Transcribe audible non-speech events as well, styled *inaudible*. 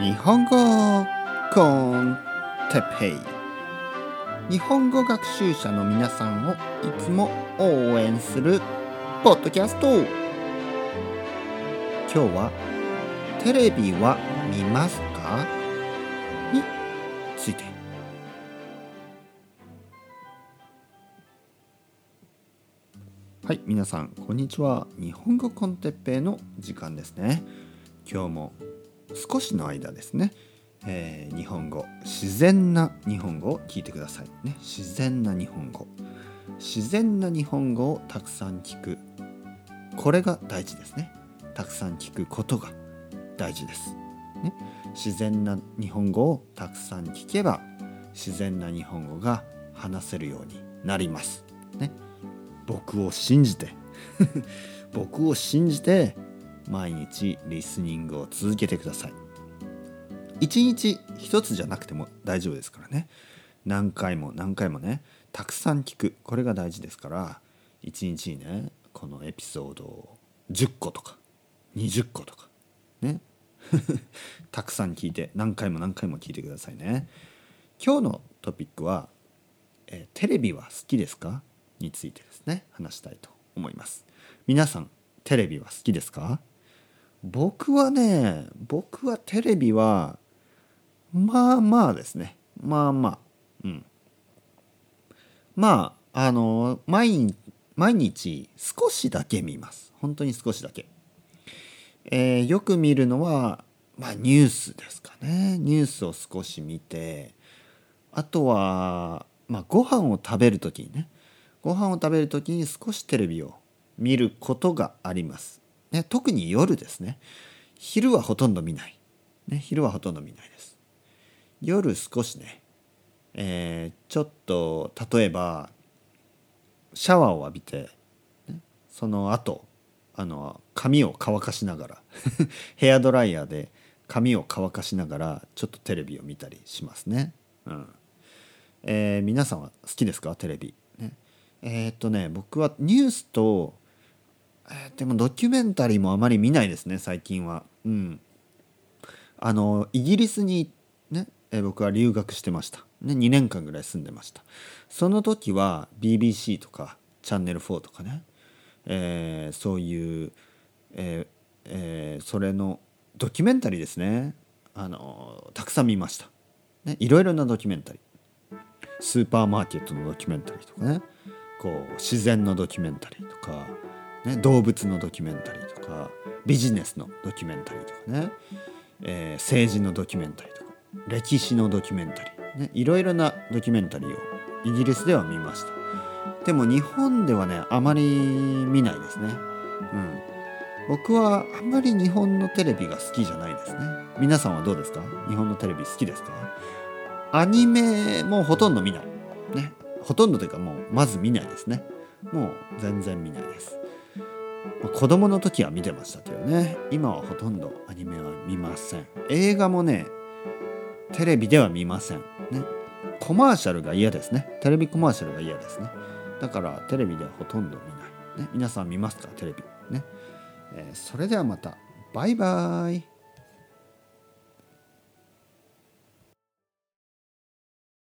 日本語コンテペイ。日本語学習者の皆さんをいつも応援するポッドキャスト。今日は「テレビは見ますか?」について。はい皆さんこんにちは。日本語コンテッペイの時間ですね。今日も少しの間ですね、えー、日本語。自然な日本語を聞いてくださいね。自然な日本語。自然な日本語をたくさん聞く。これが大事ですね。たくさん聞くことが大事です、ね、自然な日本語をたくさん聞けば自然な日本語が話せるようになります。ね。僕を信じて。*laughs* 僕を信じて毎日リスニングを続けてください。一日一つじゃなくても大丈夫ですからね。何回も何回もねたくさん聞く。これが大事ですから一日にねこのエピソードを10個とか20個とかね。*laughs* たくさん聞いて何回も何回も聞いてくださいね。今日のトピックは、えテレビは好きですか？についてですね。話したいと思います。皆さんテレビは好きですか？僕はね僕はテレビはまあまあですね。まあまあ。うん。まああの毎毎日少しだけ見ます。本当に少しだけ、えー、よく見るのはまあニュースですかね。ニュースを少し見てあとはまあご飯を食べる時にね。ご飯を食べる時に少しテレビを見ることがあります。ね、特に夜ですね。昼はほとんど見ない、ね、昼はほとんど見ないです。夜少しね、えー、ちょっと例えばシャワーを浴びて、ね、その後あの髪を乾かしながら *laughs* ヘアドライヤーで髪を乾かしながらちょっとテレビを見たりしますね。うん。えー、皆さんは好きですか？テレビ。ね、えー、っとね僕はニュースとえー、でもドキュメンタリーもあまり見ないですね最近は。うん、あのイギリスにね、え、僕は留学してました、ね、2年間ぐらい住んでました。その時は BBC とかチャンネル4とかね、えー、そういう、えーえー、それのドキュメンタリーですね。あのたくさん見ました、ね、いろいろなドキュメンタリー。スーパーマーケットのドキュメンタリーとかねこう自然のドキュメンタリーとかね、動物のドキュメンタリーとかビジネスのドキュメンタリーとかね、えー、政治のドキュメンタリーとか歴史のドキュメンタリー、ね、いろいろなドキュメンタリーをイギリスでは見ました。でも日本ではねあまり見ないですね。うん。僕はあんまり日本のテレビが好きじゃないですね。皆さんはどうですか？日本のテレビ好きですか？アニメもほとんど見ない。ね。ほとんどというかもうまず見ないですね。もう全然見ないです。子供の時は見てましたけどね。今はほとんどアニメは見ません。映画もねテレビでは見ません。ね。コマーシャルが嫌ですね。テレビコマーシャルが嫌ですね。だからテレビではほとんど見ない、ね、皆さん見ますか？テレビ。ね、えー、それではまた。バイバーイ。